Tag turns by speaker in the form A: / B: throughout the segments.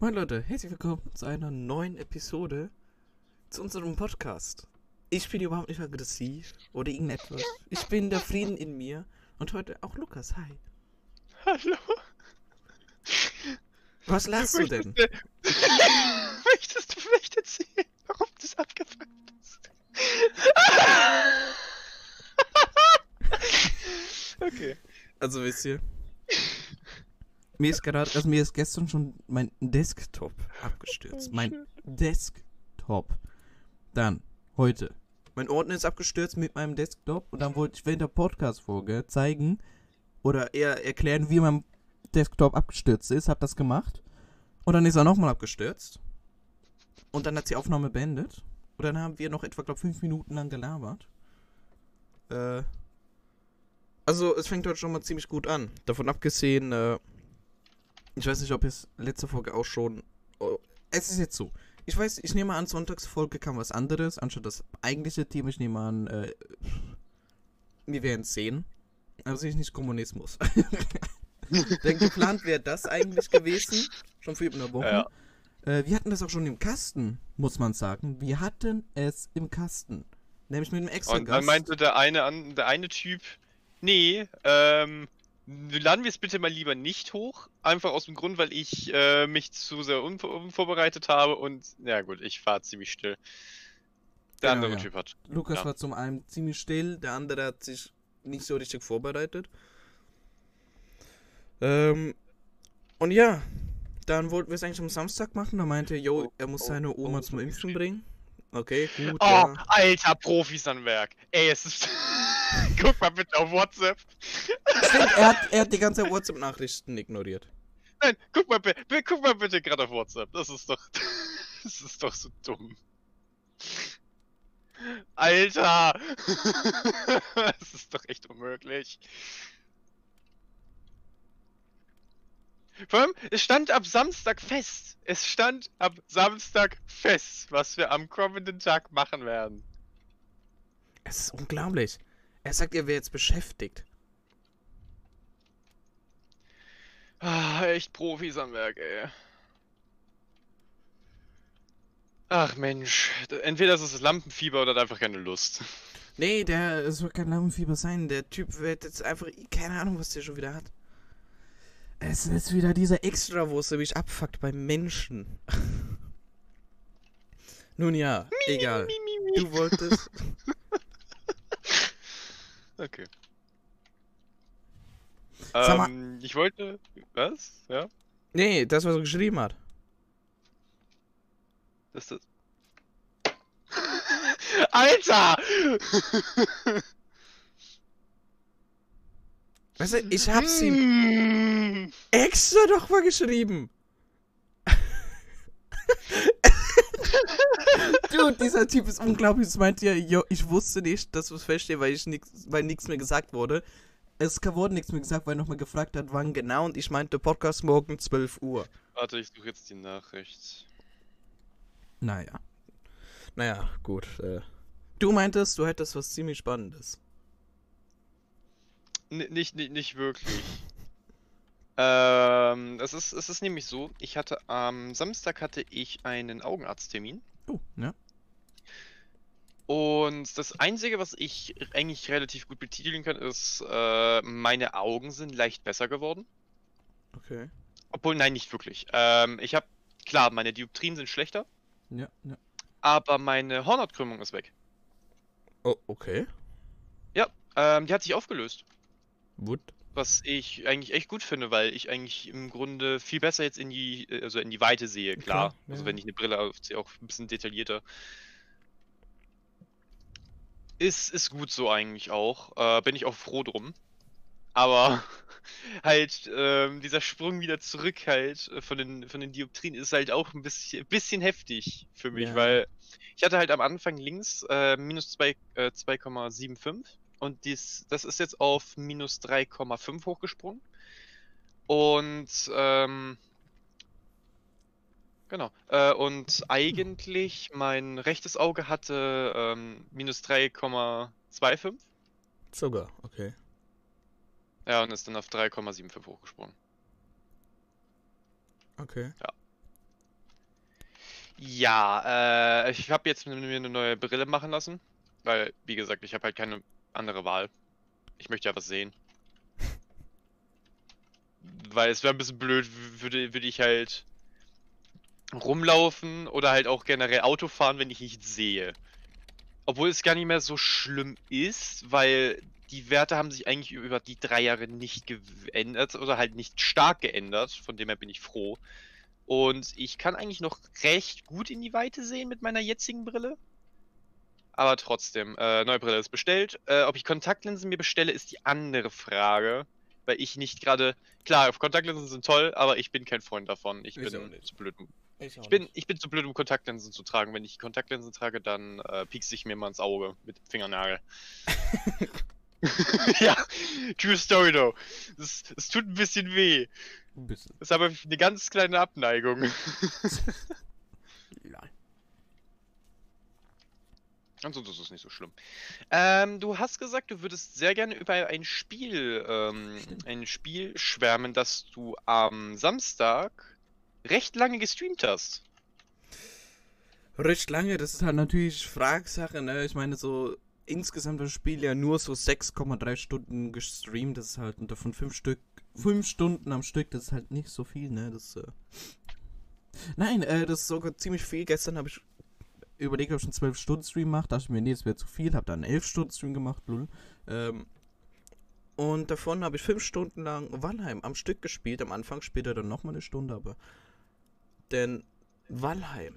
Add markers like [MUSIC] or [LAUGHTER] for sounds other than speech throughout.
A: Moin Leute, herzlich willkommen zu einer neuen Episode zu unserem Podcast. Ich bin überhaupt nicht aggressiv oder irgendetwas. Ich bin der Frieden in mir und heute auch Lukas. Hi.
B: Hallo.
A: Was lachst du denn? [LAUGHS]
B: Möchtest du vielleicht erzählen, warum das abgefuckt ist? okay.
A: Also wisst ihr, mir ist gerade, also mir ist gestern schon mein Desktop abgestürzt. Mein Desktop. Dann, heute. Mein Ordner ist abgestürzt mit meinem Desktop und dann wollte ich während der Podcast-Folge zeigen oder eher erklären, wie mein Desktop abgestürzt ist. Hab das gemacht. Und dann ist er nochmal abgestürzt. Und dann hat die Aufnahme beendet. Und dann haben wir noch etwa, glaube fünf Minuten lang gelabert. Äh. Also, es fängt heute schon mal ziemlich gut an. Davon abgesehen, äh, ich weiß nicht, ob es letzte Folge auch schon. Oh, es ist jetzt so. Ich weiß, ich nehme an, Sonntagsfolge kam was anderes, anstatt das eigentliche Thema. Ich nehme an, äh, wir werden es sehen. Aber sicher nicht Kommunismus. [LAUGHS] Denn geplant wäre das eigentlich gewesen. Schon für über eine Woche.
B: Ja.
A: Äh, wir hatten das auch schon im Kasten, muss man sagen. Wir hatten es im Kasten. Nämlich mit einem extra
B: Und dann meinte der eine der eine Typ, nee, ähm, laden wir es bitte mal lieber nicht hoch. Einfach aus dem Grund, weil ich äh, mich zu sehr unvor unvorbereitet habe und ja gut, ich fahre ziemlich still. Der
A: Genau,
B: andere
A: ja.
B: Typ hat.
A: Lukas
B: Ja.
A: war zum einen ziemlich still, der andere hat sich nicht so richtig vorbereitet. Ähm, und ja, dann wollten wir es eigentlich am Samstag machen. Da meinte er, yo,
B: Oh,
A: er muss
B: oh,
A: seine
B: oh,
A: Oma
B: das
A: zum Impfen bringen. Okay, gut.
B: Oh,
A: ja.
B: alter Profis am Werk. Ey, es ist. [LAUGHS] [LAUGHS] Guck mal bitte auf WhatsApp.
A: Stimmt, er hat, er hat die ganze WhatsApp-Nachrichten ignoriert.
B: Nein, guck mal, guck mal bitte gerade auf WhatsApp. Das ist doch. [LAUGHS] Das ist doch so dumm. Alter! [LAUGHS] Das ist doch echt unmöglich. Vor allem, es stand ab Samstag fest. Es stand ab Samstag fest, was wir am kommenden Tag machen werden.
A: Es ist unglaublich. Er sagt, er wäre jetzt beschäftigt.
B: Ah, echt Profis am Werk, ey. Ach Mensch, entweder ist es Lampenfieber oder hat einfach keine Lust.
A: Nee, der es soll kein Lampenfieber sein. Der Typ wird jetzt einfach. Keine Ahnung, was der schon wieder hat. Es ist wieder dieser Extrawurst, der mich abfuckt beim Menschen. [LAUGHS] Nun ja, egal. Du wolltest. [LAUGHS]
B: Okay.
A: Sag mal-
B: Ähm, ich wollte. Was? Ja?
A: Nee, das, was er geschrieben hat.
B: Das ist das. [LAUGHS] Alter!
A: Weißt du, ich hab's ihm [LAUGHS] extra noch mal geschrieben. [LAUGHS] Dude, dieser Typ ist unglaublich. Es meint ja, yo, ich wusste nicht, dass du es verstehst, weil ich nix, weil nichts mehr gesagt wurde. Es wurde nichts mehr gesagt, weil er nochmal gefragt hat, wann genau. Und ich meinte Podcast morgen 12 Uhr.
B: Warte, ich suche jetzt die Nachricht.
A: Naja. Naja, gut. Äh. Du meintest, du hättest was ziemlich Spannendes.
B: N nicht, nicht, nicht wirklich. [LAUGHS] ähm, es ist, es ist nämlich so, ich hatte am Samstag hatte ich einen Augenarzttermin.
A: Oh, ja.
B: Und das Einzige, was ich eigentlich relativ gut betiteln kann, ist, äh, meine Augen sind leicht besser geworden.
A: Okay.
B: Obwohl, nein, nicht wirklich. Ähm, ich habe, klar, meine Dioptrien sind schlechter,
A: Ja, ja.
B: aber meine Hornhautkrümmung ist weg.
A: Oh, okay.
B: Ähm, die hat sich aufgelöst.
A: Gut.
B: Was ich eigentlich echt gut finde, weil ich eigentlich im Grunde viel besser jetzt in die, äh, also in die Weite sehe, klar.
A: Klar, ja,
B: Also
A: ja.
B: wenn ich eine Brille aufziehe, auch ein bisschen detaillierter. Ist, ist gut so eigentlich auch. Äh, bin ich auch froh drum. Aber [LAUGHS] halt, ähm, dieser Sprung wieder zurück halt äh, von den, von den Dioptrien ist halt auch ein bisschen, bisschen heftig für mich,
A: Ja.
B: weil ich hatte halt am Anfang links äh, minus zwei- äh, 2,75 und dies, das ist jetzt auf minus 3,5 hochgesprungen. Und ähm, Genau. Äh, und eigentlich mein rechtes Auge hatte ähm, minus 3,25.
A: Sogar, okay.
B: Ja, und ist dann auf 3,75 hochgesprungen.
A: Okay.
B: Ja, äh, ich habe jetzt mir eine neue Brille machen lassen, weil, wie gesagt, ich habe halt keine andere Wahl. Ich möchte ja was sehen. [LAUGHS] weil es wäre ein bisschen blöd, würde, würde ich halt rumlaufen oder halt auch generell Auto fahren, wenn ich nicht sehe. Obwohl es gar nicht mehr so schlimm ist, weil die Werte haben sich eigentlich über die drei Jahre nicht geändert oder halt nicht stark geändert. Von dem her bin ich froh. Und ich kann eigentlich noch recht gut in die Weite sehen mit meiner jetzigen Brille. Aber trotzdem, äh, neue Brille ist bestellt. Äh, ob ich Kontaktlinsen mir bestelle, ist die andere Frage. Weil ich nicht gerade. Klar, Kontaktlinsen sind toll, aber ich bin kein Freund davon. Ich, ich bin zu blöd. Ich, ich bin, ich bin zu blöd, um Kontaktlinsen zu tragen. Wenn ich Kontaktlinsen trage, dann äh, piekst ich mir mal ins Auge mit dem Fingernagel. [LAUGHS] ja, true story though. Es, es tut ein bisschen weh. Ein bisschen. Das ist aber eine ganz kleine Abneigung. [LAUGHS] Nein. Ansonsten ist es nicht so schlimm. Ähm, du hast gesagt, du würdest sehr gerne über ein Spiel, ähm, [LAUGHS] ein Spiel schwärmen, das du am Samstag recht lange gestreamt hast.
A: Recht lange, das ist halt natürlich Fragsache, ne? Ich meine, so insgesamt das Spiel ja nur so 6,3 Stunden gestreamt, das ist halt unter von 5 Stück, 5 Stunden am Stück, das ist halt nicht so viel, ne? Das, äh Nein, äh, das ist sogar ziemlich viel. Gestern habe ich überlegt, ob ich einen 12 Stunden Stream mache, dachte ich mir, nee, das wäre zu viel, habe dann einen 11 Stunden Stream gemacht, lul. Ähm, und davon habe ich 5 Stunden lang Valheim am Stück gespielt, am Anfang später dann nochmal eine Stunde, aber denn Valheim.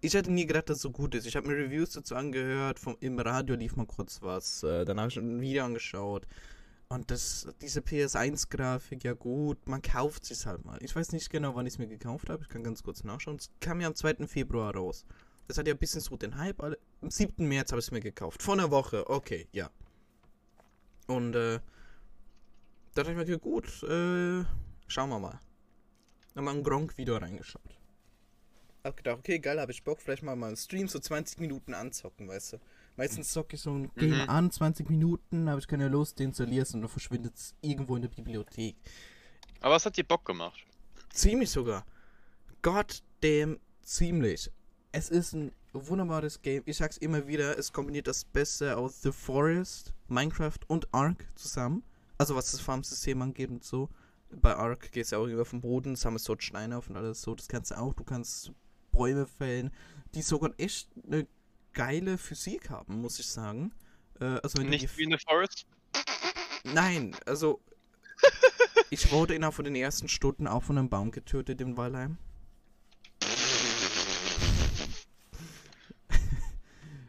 A: Ich hätte nie gedacht, dass es so gut ist. Ich habe mir Reviews dazu angehört, vom, im Radio lief mal kurz was. Äh, dann habe ich ein Video angeschaut. Und das, diese PS1-Grafik, ja gut, man kauft sich halt mal. Ich weiß nicht genau, wann ich es mir gekauft habe. Ich kann ganz kurz nachschauen. Es kam ja am 2. Februar raus. Das hat ja ein bisschen so den Hype. Am 7. März habe ich es mir gekauft. Vor einer Woche, okay, ja. Und äh, da dachte ich mir, okay, gut, äh, schauen wir mal nochmal ein Gronk-Video reingeschaut. Hab gedacht, okay, geil, habe ich Bock, vielleicht mal mal einen Stream so 20 Minuten anzocken, weißt du. Meistens zocke ich so ein Game mhm. an, 20 Minuten, habe ich keine Lust, den installierst und dann verschwindet es irgendwo in der Bibliothek.
B: Aber was hat dir Bock gemacht?
A: Ziemlich sogar. Gott damn ziemlich. Es ist ein wunderbares Game. Ich sag's immer wieder, es kombiniert das Beste aus The Forest, Minecraft und Ark zusammen. Also was das Farmsystem angeht und so bei Ark geht es ja auch über vom Boden, sammelst dort Steine auf und alles so. Das kannst du auch. Du kannst Bäume fällen, die sogar echt eine geile Physik haben, muss ich sagen.
B: Äh, also Nicht wie in The Forest?
A: Nein, also [LAUGHS] ich wurde innerhalb von den ersten Stunden auch von einem Baum getötet in Walheim.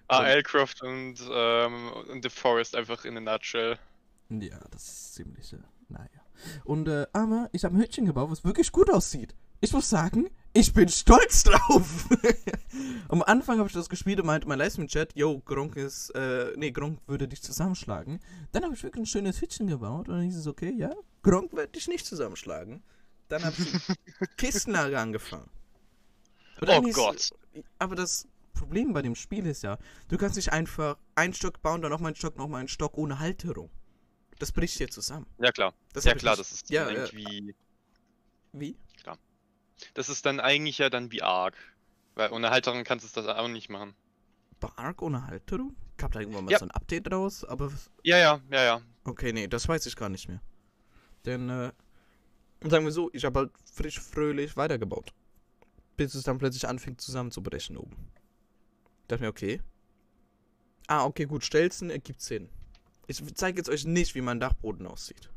B: Ah, Aircraft und, ähm, und The Forest einfach in a nutshell.
A: Ja, das ist ziemlich, äh, naja. Und, äh, aber ich habe ein Hütchen gebaut, was wirklich gut aussieht. Ich muss sagen, ich bin stolz drauf. [LAUGHS] Am Anfang habe ich das gespielt und meinte mein Livestream-Chat, yo, Gronk ist, äh, nee, Gronk würde dich zusammenschlagen. Dann habe ich wirklich ein schönes Hütchen gebaut und dann hieß es, okay, ja, Gronk wird dich nicht zusammenschlagen. Dann habe ich [LAUGHS] Kistenlager angefangen.
B: Oh Gott.
A: Aber das Problem bei dem Spiel ist ja, du kannst nicht einfach einen Stock bauen, dann nochmal einen Stock, nochmal einen Stock ohne Halterung. Das bricht hier zusammen.
B: Ja, klar.
A: Das
B: ja, klar, das ist
A: ja, irgendwie. Wie?
B: Klar. Das ist dann eigentlich ja dann wie Ark. Weil ohne Halterung kannst du das auch nicht machen.
A: Bei Ark ohne Halterung? Gab da irgendwann mal ja. so ein Update raus? Aber.
B: Ja, ja, ja, ja.
A: Okay, nee, das weiß ich gar nicht mehr. Denn, äh. Sagen wir so, ich habe halt frisch fröhlich weitergebaut. Bis es dann plötzlich anfing zusammenzubrechen oben. Ich dachte mir, okay. Ah, okay, gut, Stelzen ergibt Sinn. Ich zeige jetzt euch nicht, wie mein Dachboden aussieht.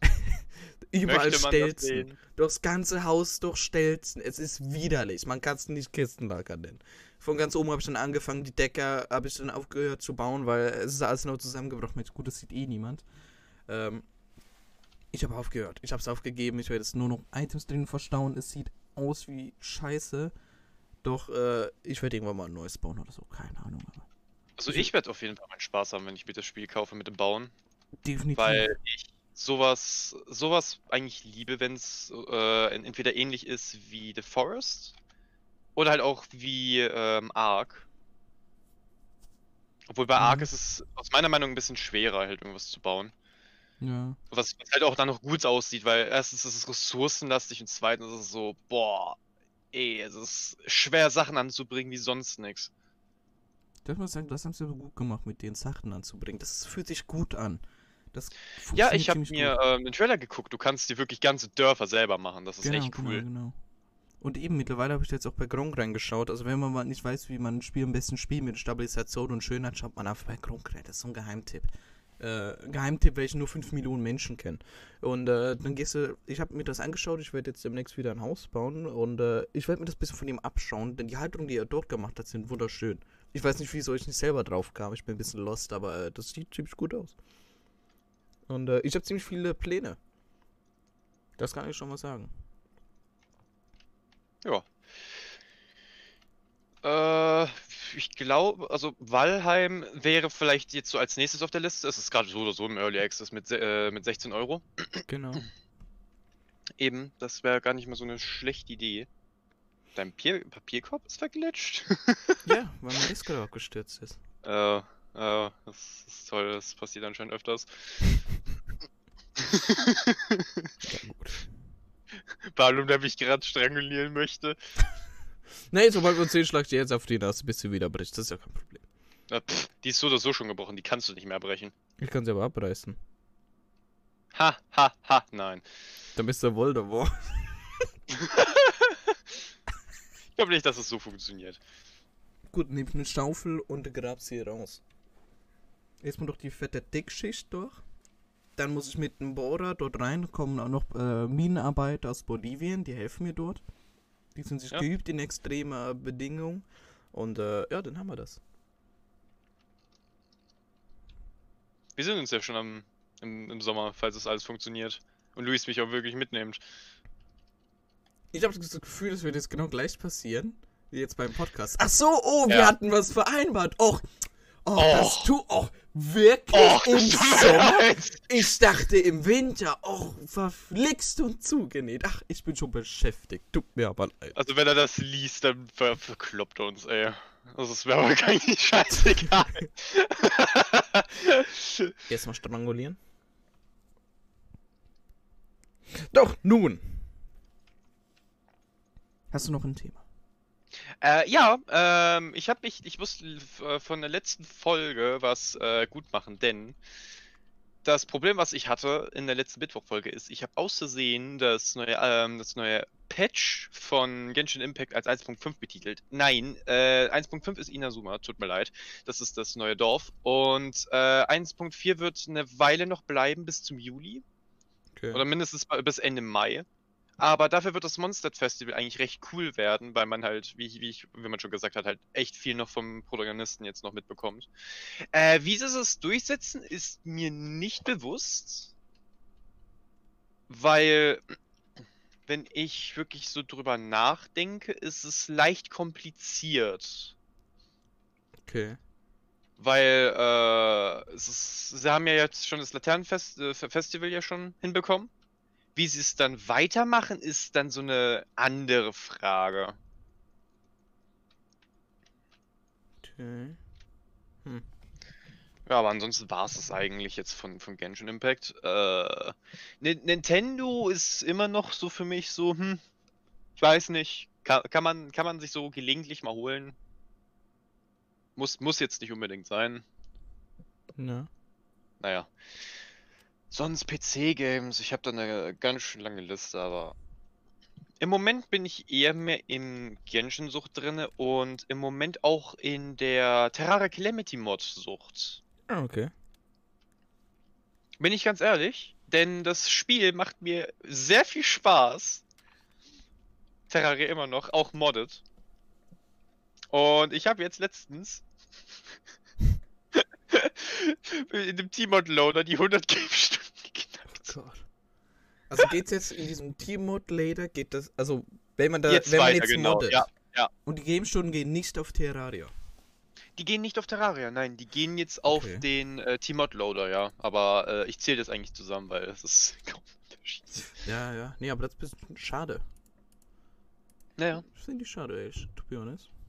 A: [LAUGHS] Überall Stelzen. Durchs ganze Haus durch Stelzen. Es ist widerlich. Man kann es nicht Kistenlager nennen. Von ganz oben habe ich dann angefangen, die Decke habe ich dann aufgehört zu bauen, weil es ist alles nur zusammengebrochen. Gut, das sieht eh niemand. Ähm, ich habe aufgehört. Ich habe es aufgegeben. Ich werde jetzt nur noch Items drin verstauen. Es sieht aus wie Scheiße. Doch äh, ich werde irgendwann mal ein neues bauen oder so. Keine Ahnung. Aber
B: also ich werde auf jeden Fall meinen Spaß haben, wenn ich mir das Spiel kaufe mit dem Bauen.
A: Definitiv.
B: Weil ich sowas, sowas eigentlich liebe, wenn es äh, entweder ähnlich ist wie The Forest oder halt auch wie ähm, Ark. Obwohl bei mhm. Ark ist es aus meiner Meinung ein bisschen schwerer, halt irgendwas zu bauen.
A: Ja.
B: Was, halt auch dann noch gut aussieht, weil erstens ist es ressourcenlastig und zweitens ist es so, boah, ey, es ist schwer Sachen anzubringen wie sonst nix.
A: Ich muss sagen, das haben sie aber gut gemacht, mit den Sachen anzubringen. Das fühlt sich gut an. Das
B: Ja, ich habe mir ähm, den Trailer geguckt. Du kannst dir wirklich ganze Dörfer selber machen. Das ist
A: genau,
B: echt cool.
A: Genau, genau. Und eben, mittlerweile habe ich jetzt auch bei Gronk reingeschaut. Also wenn man mal nicht weiß, wie man ein Spiel am besten spielt mit Stabilisation und Schönheit, schaut man einfach bei Gronk rein. Das ist so ein Geheimtipp. Äh, Geheimtipp, welchen nur 5 Millionen Menschen kennen. Und äh, dann gehst du, ich habe mir das angeschaut, ich werde jetzt demnächst wieder ein Haus bauen und äh, ich werde mir das ein bisschen von ihm abschauen, denn die Haltungen, die er dort gemacht hat, sind wunderschön. Ich weiß nicht, wieso ich nicht selber drauf kam, ich bin ein bisschen lost, aber äh, das sieht ziemlich gut aus. Und äh, ich habe ziemlich viele Pläne. Das kann ich schon mal sagen.
B: Ja. Ich glaube, also Valheim wäre vielleicht jetzt so als nächstes auf der Liste. Es ist gerade so oder so im Early Access mit, äh, mit 16 Euro.
A: Genau. [CLEARS THROAT]
B: Eben, das wäre gar nicht mal so eine schlechte Idee. Dein Pier Papierkorb ist verglitscht? [LAUGHS]
A: Ja, weil mein [LAUGHS] Discord abgestürzt ist.
B: äh, äh, das ist toll, das passiert anscheinend öfters. [LAUGHS]
A: Ja, gut.
B: Balum, der mich gerade strangulieren möchte.
A: Nee, sobald wir uns sehen, schlag ich dir jetzt auf die Nase, bis sie wieder bricht. Das ist ja kein Problem.
B: Äh, pff, die ist so oder so schon gebrochen, die kannst du nicht mehr brechen.
A: Ich kann sie aber abreißen.
B: Ha, ha, ha, nein.
A: Dann bist du Voldemort. [LAUGHS]
B: Ich glaube nicht, dass es so funktioniert.
A: Gut, nehme ich eine Schaufel und grab sie raus. Erstmal durch die fette Dickschicht durch. Dann muss ich mit dem Bohrer dort rein. Kommen auch noch äh, Minenarbeiter aus Bolivien, die helfen mir dort. Die sind sich
B: Ja.
A: geübt in extremer Bedingungen. Und äh, ja, dann haben wir das.
B: Wir sind uns ja schon am, im, im Sommer, falls es alles funktioniert. Und Luis mich auch wirklich mitnimmt.
A: Ich habe das Gefühl, das wird jetzt genau gleich passieren. Wie jetzt beim Podcast. Ach so, oh, wir
B: Ja.
A: hatten was vereinbart. Och, oh,
B: Och.
A: das tu, oh, wirklich
B: Och,
A: im
B: das tut mir
A: Sommer? Ich dachte im Winter. Och, verflixt und zugenäht. Ach, ich bin schon beschäftigt. Tut mir aber leid.
B: Also wenn er das liest, dann ver verkloppt er uns, ey. Also es wäre aber gar nicht [LAUGHS] scheißegal. [LAUGHS]
A: Erstmal strangulieren. Doch, nun. Hast du noch ein Thema?
B: Äh, ja, ähm, ich habe mich, ich musste äh, von der letzten Folge was äh, gut machen, denn das Problem, was ich hatte in der letzten Mittwoch-Folge ist, ich habe auszusehen das neue, ähm, das neue Patch von Genshin Impact als 1.5 betitelt. Nein, äh, 1.5 ist Inazuma, tut mir leid. Das ist das neue Dorf. Und äh, 1.4 wird eine Weile noch bleiben bis zum Juli.
A: Okay.
B: Oder mindestens bis Ende Mai. Aber dafür wird das Monster Festival eigentlich recht cool werden, weil man halt, wie, ich- wie, ich, wie man schon gesagt hat, halt echt viel noch vom Protagonisten jetzt noch mitbekommt. Äh, wie sie es durchsetzen, ist mir nicht bewusst. Weil, wenn ich wirklich so drüber nachdenke, ist es leicht kompliziert.
A: okay.
B: Weil äh, es ist, sie haben ja jetzt schon das Laternenfest äh, Festival ja schon hinbekommen. Wie sie es dann weitermachen, ist dann so eine andere Frage.
A: Okay.
B: Ja, aber ansonsten war es das eigentlich jetzt von, von Genshin Impact. Äh, Ni- Nintendo ist immer noch so für mich so, hm, ich weiß nicht, kann, kann, man, kann man sich so gelegentlich mal holen. Muss, muss jetzt nicht unbedingt sein.
A: Na.
B: Naja. Sonst PC-Games, ich habe da eine ganz schön lange Liste, aber im Moment bin ich eher mehr in Genshin-Sucht drinne und im Moment auch in der Terraria Calamity Mod-Sucht.
A: Ah, okay.
B: Bin ich ganz ehrlich, denn das Spiel macht mir sehr viel Spaß. Terraria immer noch, auch modded. Und ich habe jetzt letztens [LAUGHS] in dem T-Mod-Loader die 100 Game-Stunden.
A: Gott. Also geht's jetzt in diesem Team-Mod-Lader, geht das, also wenn man da,
B: Jetzt
A: wenn man
B: weiter,
A: jetzt
B: genau,
A: moddet.
B: ja, ja.
A: Und die Game-Stunden gehen nicht auf Terraria.
B: Die gehen nicht auf Terraria, nein, die gehen jetzt auf
A: Okay.
B: den äh, T-Mod-Loader, ja. Aber äh, ich zähle das eigentlich zusammen, weil es ist [LAUGHS] kaum Unterschied.
A: Ja, ja. Nee, aber das ist ein bisschen schade.
B: Naja.
A: Das finde ich schade, ey, to be honest. [LAUGHS]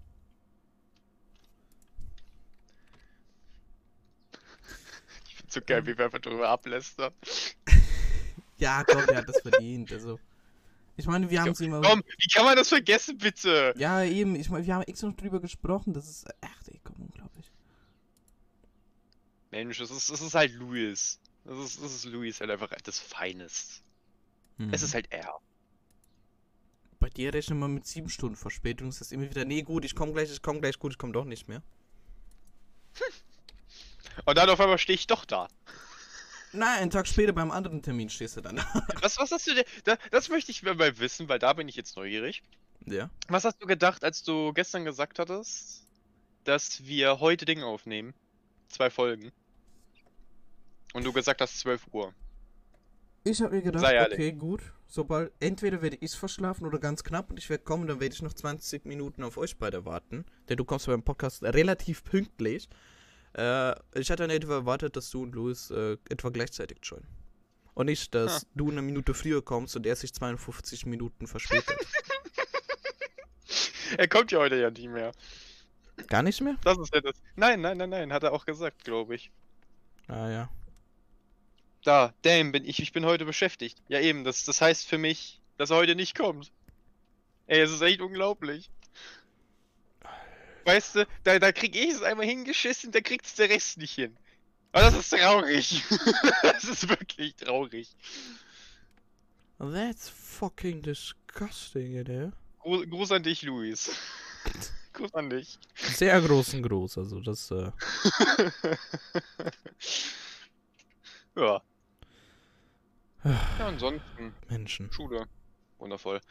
B: Ich find's so geil, wie wir einfach drüber ablästern.
A: Ja, komm, der hat das verdient. Also, Ich meine, wir haben es immer.
B: Komm, wie kann man das vergessen, bitte?
A: Ja, eben. Ich meine, wir haben extra noch drüber gesprochen. Das ist. Ach, ey, komm, unglaublich.
B: Mensch, das ist, das ist halt Louis. Das ist, das ist Louis halt einfach das Feinest.
A: Hm.
B: Es ist halt er.
A: Bei dir rechnen wir mit sieben Stunden Verspätung. Das ist immer wieder, nee, gut, ich komme gleich, ich komme gleich, gut, ich komme doch nicht mehr. [LAUGHS]
B: Und dann auf einmal stehe ich doch da.
A: Nein, einen Tag später beim anderen Termin stehst du dann. [LAUGHS]
B: Was, was hast du denn? Da, das möchte ich mal wissen, weil da bin ich jetzt neugierig.
A: ja.
B: Was hast du gedacht, als du gestern gesagt hattest, dass wir heute Ding aufnehmen? Zwei Folgen. Und du gesagt hast 12 Uhr.
A: Ich habe mir gedacht, okay, gut. Sobald, entweder werde ich verschlafen oder ganz knapp und ich werde kommen, dann werde ich noch 20 Minuten auf euch beide warten. Denn du kommst beim Podcast relativ pünktlich. Äh, ich hatte etwa erwartet, dass du und Louis äh, etwa gleichzeitig joinen. Und nicht, dass
B: Ah.
A: du eine Minute früher kommst und er sich 52 Minuten verspätet. [LAUGHS]
B: Er kommt ja heute ja nicht mehr.
A: Gar nicht mehr?
B: Das ist ja das. Nein, nein, nein, nein, hat er auch gesagt, glaube ich.
A: Ah ja.
B: Da, damn, bin ich, ich bin heute beschäftigt. Ja eben, das, das heißt für mich, dass er heute nicht kommt. Ey, es ist echt unglaublich. Weißt du, da, da krieg ich es einmal hingeschissen, da kriegt's der Rest nicht hin. Aber das ist traurig. [LAUGHS] das ist wirklich traurig.
A: That's fucking disgusting, there.
B: Gruß, Gruß an dich, Luis. [LAUGHS] Gruß an dich.
A: Sehr groß und groß, also das, äh. [LAUGHS]
B: ja. Ja, ansonsten.
A: Menschen.
B: Schule. Wundervoll.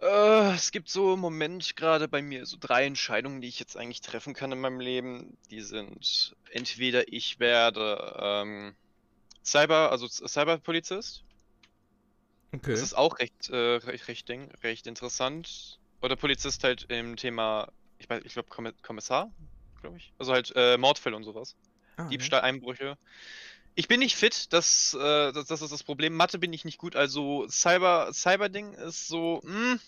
B: Äh, es gibt so im Moment gerade bei mir so drei Entscheidungen, die ich jetzt eigentlich treffen kann in meinem Leben. Die sind entweder ich werde ähm, Cyber, also Cyberpolizist.
A: Okay.
B: Das ist auch recht, äh, recht, recht, Ding, recht interessant. Oder Polizist halt im Thema, ich weiß, ich glaube Kommissar, glaube ich. Also halt äh, Mordfälle und sowas.
A: Ah, ja.
B: Diebstahl, Einbrüche. Ich bin nicht fit, das, äh, das, das ist das Problem. Mathe bin ich nicht gut, also Cyber, Cyberding ist so, mh.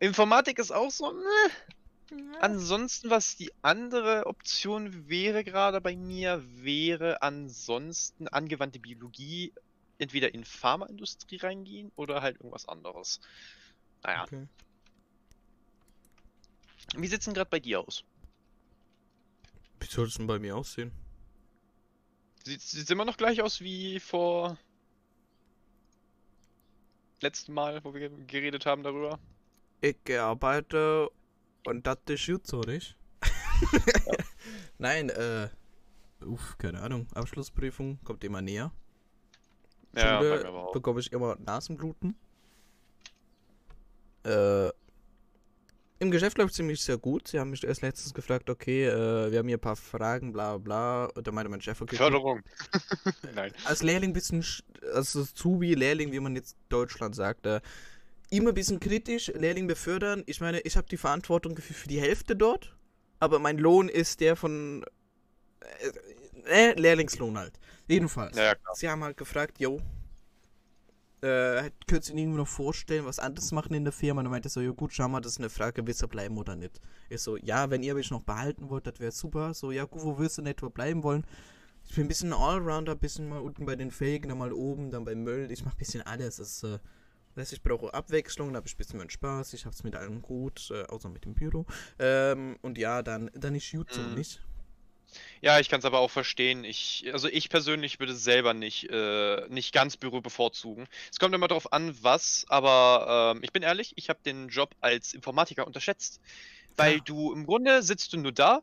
B: Informatik ist auch so, mh. Ansonsten, was die andere Option wäre gerade bei mir, wäre ansonsten angewandte Biologie, entweder in Pharmaindustrie reingehen oder halt irgendwas anderes. Naja,
A: Okay.
B: wie sieht's denn gerade bei dir aus?
A: Wie soll es denn bei mir aussehen?
B: Sieht, sieht immer noch gleich aus wie vor letzten Mal, wo wir geredet haben darüber.
A: Ich arbeite und das ist gut so, nicht? [LAUGHS] Nein, äh. Uff, keine Ahnung. Abschlussprüfung kommt immer näher.
B: Ja,
A: Schule bekomme ich immer Nasenbluten. Äh. Im Geschäft läuft ziemlich sehr gut. Sie haben mich erst letztens gefragt, okay, äh, wir haben hier ein paar Fragen, bla bla. Und da meinte mein Chef, okay,
B: Förderung. [LAUGHS] Nein.
A: als Lehrling ein bisschen, sch- als Azubi, Lehrling, wie man jetzt Deutschland sagt, äh, immer ein bisschen kritisch, Lehrling befördern. Ich meine, ich habe die Verantwortung für, die Hälfte dort, aber mein Lohn ist der von äh, äh, Lehrlingslohn halt. Jedenfalls.
B: Ja, ja.
A: Sie haben halt gefragt, yo, äh, könnt ihr irgendwie noch vorstellen, was anderes machen in der Firma? Und er meinte so, ja gut, schau mal, das ist eine Frage, willst du bleiben oder nicht? Ich so, ja, wenn ihr mich noch behalten wollt, das wäre super. So, ja gut, wo wirst du in etwa bleiben wollen? Ich bin ein bisschen Allrounder, ein bisschen mal unten bei den Felgen, dann mal oben, dann beim Müll. Ich mach ein bisschen alles. Das, äh, das ich brauche Abwechslung, da habe ich ein bisschen meinen Spaß. Ich hab's mit allem gut, äh, außer mit dem Büro. Ähm, und ja, dann, dann ist so,
B: Mhm.
A: nicht?
B: Ja, ich kann es aber auch verstehen. Ich, also ich persönlich würde selber nicht, äh, nicht ganz Büro bevorzugen. Es kommt immer darauf an, was, aber ähm, ich bin ehrlich, ich habe den Job als Informatiker unterschätzt. Weil
A: Ja.
B: du im Grunde sitzt du nur da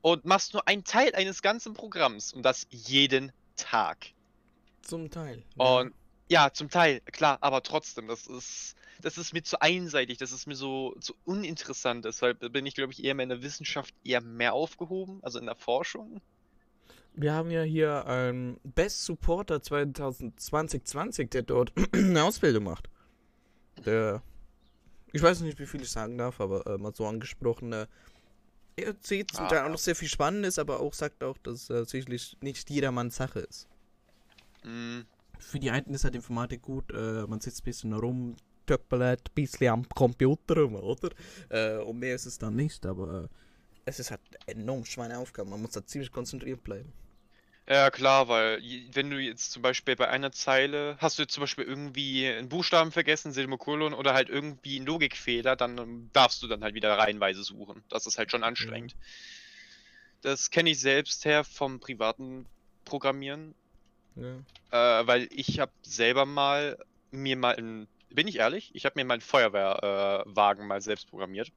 B: und machst nur einen Teil eines ganzen Programms und das jeden Tag.
A: Zum Teil.
B: Und ja, zum Teil, klar, aber trotzdem, das ist, das ist mir zu einseitig, das ist mir so, so uninteressant. Deshalb bin ich, glaube ich, eher mehr in der Wissenschaft eher mehr aufgehoben, also in der Forschung.
A: Wir haben ja hier einen Best Supporter 2020, der dort [CLEARS THROAT] eine Ausbildung macht. Der, ich weiß nicht, wie viel ich sagen darf, aber äh, mal so angesprochen, äh, er erzählt zum
B: Ah,
A: Teil auch noch sehr viel Spannendes, aber auch sagt auch, dass äh, sicherlich nicht jedermanns Sache ist.
B: Mm,
A: Für die einen ist halt Informatik gut, äh, man sitzt ein bisschen rum, töppelt ein bisschen am Computer rum, oder? Äh, und mehr ist es dann nicht, aber äh, es ist halt enorm schweine Aufgabe, man muss da ziemlich konzentriert bleiben.
B: Ja, klar, weil wenn du jetzt zum Beispiel bei einer Zeile hast du jetzt zum Beispiel irgendwie einen Buchstaben vergessen, Semikolon oder halt irgendwie einen Logikfehler, dann ähm, darfst du dann halt wieder reihenweise suchen. Das ist halt schon anstrengend. Das kenne ich selbst her vom privaten Programmieren,
A: Ja.
B: äh, weil ich habe selber mal mir mal, ein, bin ich ehrlich, ich habe mir mal einen Feuerwehrwagen äh, mal selbst programmiert.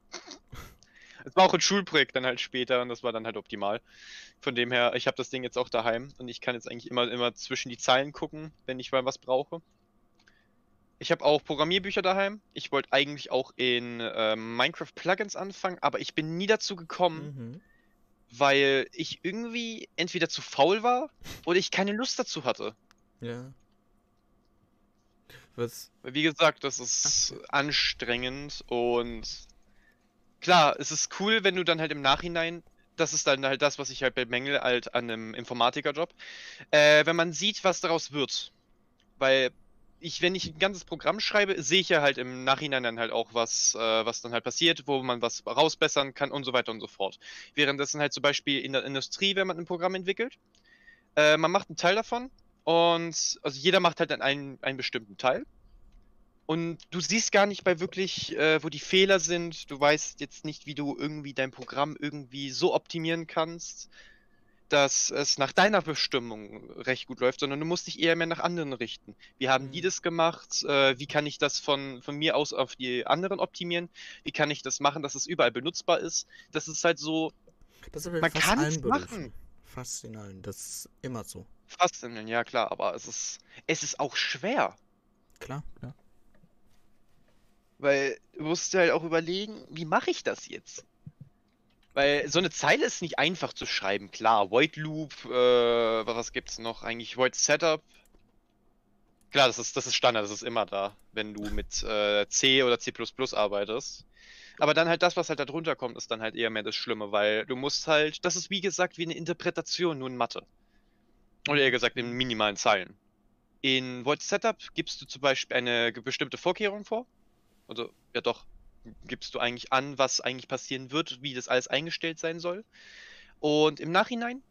B: Es war auch ein Schulprojekt dann halt später und das war dann halt optimal. Von dem her, ich habe das Ding jetzt auch daheim und ich kann jetzt eigentlich immer, immer zwischen die Zeilen gucken, wenn ich mal was brauche. Ich habe auch Programmierbücher daheim. Ich wollte eigentlich auch in ähm, Minecraft Plugins anfangen, aber ich bin nie dazu gekommen,
A: Mhm.
B: weil ich irgendwie entweder zu faul war oder ich keine Lust dazu hatte.
A: Ja. Was?
B: Wie gesagt, das ist anstrengend und klar, es ist cool, wenn du dann halt im Nachhinein, das ist dann halt das, was ich halt bemängel halt an einem Informatikerjob, äh, wenn man sieht, was daraus wird. Weil ich, wenn ich ein ganzes Programm schreibe, sehe ich ja halt im Nachhinein dann halt auch, was, äh, was dann halt passiert, wo man was rausbessern kann und so weiter und so fort. Währenddessen halt zum Beispiel in der Industrie, wenn man ein Programm entwickelt, äh, man macht einen Teil davon und also jeder macht halt dann einen, einen bestimmten Teil. Und du siehst gar nicht bei wirklich, äh, wo die Fehler sind. Du weißt jetzt nicht, wie du irgendwie dein Programm irgendwie so optimieren kannst, dass es nach deiner Bestimmung recht gut läuft, sondern du musst dich eher mehr nach anderen richten. Wie haben die
A: Mhm.
B: das gemacht? Äh, wie kann ich das von, von mir aus auf die anderen optimieren? Wie kann ich das machen, dass es überall benutzbar ist? Das ist halt so Man
A: allen Berufen.
B: machen.
A: Fast in allen. Das ist immer so.
B: Faszinierend, ja klar, aber es ist, es ist auch schwer.
A: Klar, klar.
B: Weil du musst halt auch überlegen, wie mache ich das jetzt? Weil so eine Zeile ist nicht einfach zu schreiben, klar. Void Loop, äh, was gibt's noch? Eigentlich Void Setup. Klar, das ist, das ist Standard, das ist immer da, wenn du mit äh, C oder C arbeitest. Aber dann halt das, was halt da drunter kommt, ist dann halt eher mehr das Schlimme, weil du musst halt, das ist wie gesagt wie eine Interpretation, nur in Mathe. Oder eher gesagt in minimalen Zeilen. In Void Setup gibst du zum Beispiel eine bestimmte Vorkehrung vor. Also, ja doch, gibst du eigentlich an, was eigentlich passieren wird, wie das alles eingestellt sein soll. Und im Nachhinein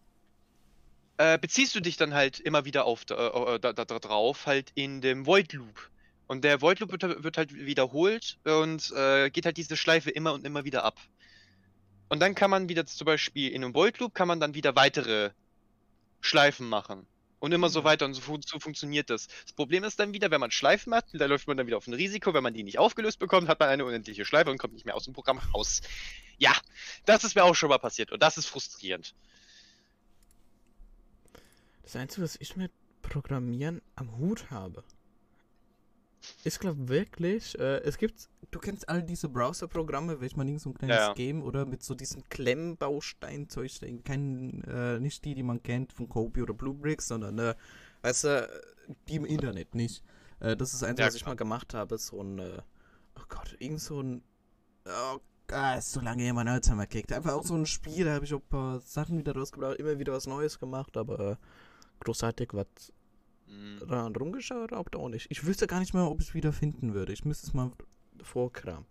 B: äh, beziehst du dich dann halt immer wieder auf äh, da, da, da drauf, halt in dem Void Loop. Und der Void Loop wird, wird halt wiederholt und äh, geht halt diese Schleife immer und immer wieder ab. Und dann kann man wieder zum Beispiel in einem Void Loop kann man dann wieder weitere Schleifen machen. Und immer so
A: Mhm.
B: weiter und so, fun so funktioniert das. Das Problem ist dann wieder, wenn man Schleifen macht, da läuft man dann wieder auf ein Risiko. Wenn man die nicht aufgelöst bekommt, hat man eine unendliche Schleife und kommt nicht mehr aus dem Programm raus. Ja, das ist mir auch schon mal passiert und das ist frustrierend.
A: Das Einzige, was ich mit Programmieren am Hut habe, ich glaube wirklich, äh, es gibt, du kennst all diese Browser-Programme, welche man irgend so ein kleines
B: Ja, ja.
A: Game oder mit so diesen Klemmbaustein-Zeug, kein, äh, nicht die, die man kennt von Kobe oder Bluebricks, sondern, äh, weißt du, die im Internet, nicht. Äh, das ist Einzige,
B: Ja,
A: was ich
B: klar.
A: mal gemacht habe, so ein, äh, oh Gott, irgend so ein, oh Gott, ist so lange her, mein Alzheimer kickt. Einfach auch so ein Spiel, da habe ich auch ein paar Sachen wieder rausgebracht, immer wieder was Neues gemacht, aber großartig was
B: Hm.
A: dran rumgeschaut, auch auch nicht. Ich wüsste gar nicht mehr, ob ich es wieder finden würde. Ich müsste es mal vorkramen.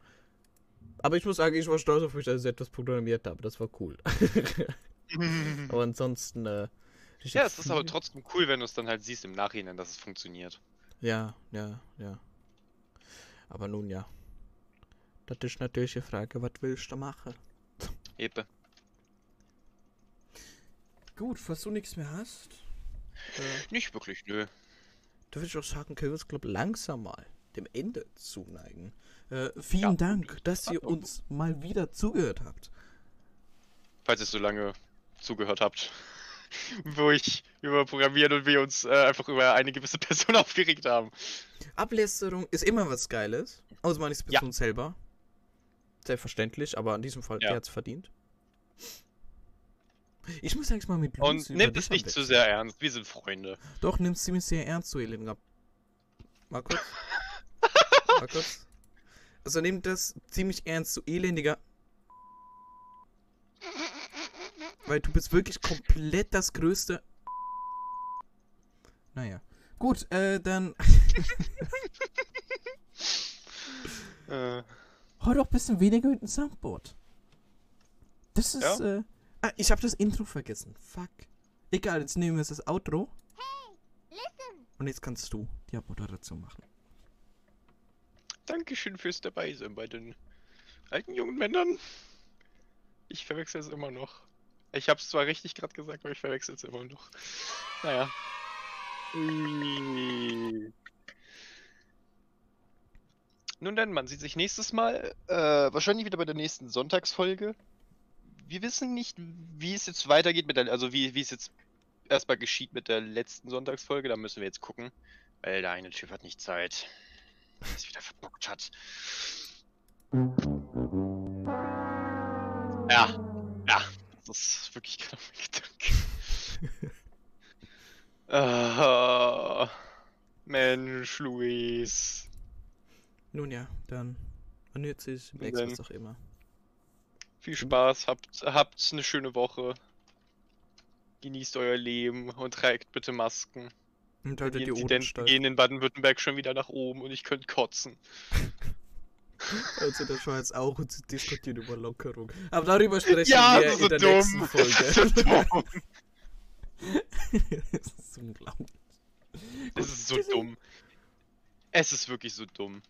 A: Aber ich muss sagen, ich war stolz auf mich, dass ich etwas programmiert habe. Das war cool. [LAUGHS] aber ansonsten, äh,
B: Ja, es ist aber trotzdem cool, wenn du es dann halt siehst im Nachhinein, dass es funktioniert.
A: Ja, ja, ja. Aber nun ja. Das ist natürlich die Frage, was willst du machen?
B: Eben.
A: Gut, falls du nichts mehr hast, äh,
B: Nicht wirklich, nö.
A: da würde ich auch sagen, können wir uns, glaube langsam mal dem Ende zuneigen. Äh, vielen
B: Ja.
A: Dank, dass ihr uns mal wieder zugehört habt.
B: Falls ihr so lange zugehört habt. [LAUGHS] Wo ich über Programmieren und wir uns äh, einfach über eine gewisse [LAUGHS] Person aufgeregt haben.
A: Ablästerung ist immer was Geiles. Außer man ist
B: Ja.
A: Person selber. Selbstverständlich, aber in diesem Fall,
B: Ja.
A: der hat's verdient. Ich muss eigentlich mal mit
B: Und
A: über
B: nehmt
A: dich
B: es nicht zu sehr ernst, wir sind Freunde.
A: Doch, nimm's ziemlich sehr ernst, du Elender. Mal kurz. [LAUGHS] mal kurz. Also nehmt das ziemlich ernst, du elendiger. Weil du bist wirklich komplett das Größte. Naja. Gut, äh, dann. [LAUGHS]
B: Äh,
A: Hör doch ein bisschen weniger mit dem Soundboard. Das ist,
B: Ja?
A: äh. Ah, ich habe das Intro vergessen. Fuck. Egal, jetzt nehmen wir das Outro.
C: Listen.
A: Und jetzt kannst du die Abmoderation machen.
B: Dankeschön fürs Dabeisein bei den alten jungen Männern. Ich verwechsel es immer noch. Ich hab's zwar richtig gerade gesagt, aber ich verwechsel es immer noch. Naja. Nun dann, man sieht sich nächstes Mal, äh, wahrscheinlich wieder bei der nächsten Sonntagsfolge. Wir wissen nicht, wie es jetzt weitergeht mit der, also wie, wie es jetzt erstmal geschieht mit der letzten Sonntagsfolge, da müssen wir jetzt gucken. Weil der eine Typ hat nicht Zeit. Es wieder verbockt hat. Ja, ja, das ist wirklich genau mein Gedanke. [LAUGHS] Ah, Mensch, Luis.
A: Nun ja, dann. Man hört sich nächstes was auch immer.
B: Viel Spaß, habt, habt eine schöne Woche. Genießt euer Leben und trägt bitte Masken.
A: Und haltet die
B: Inzidenzen gehen in Baden-Württemberg schon wieder nach oben und ich könnte kotzen. [LAUGHS]
A: Also der Schweiz auch und sie diskutieren über Lockerung. Aber darüber sprechen
B: Ja,
A: wir
B: ist
A: in
B: so
A: der
B: dumm.
A: nächsten
B: Das ist so
A: Folge.
B: dumm. [LAUGHS]
A: das ist unglaublich.
B: Das ist so dumm. Es ist wirklich so dumm.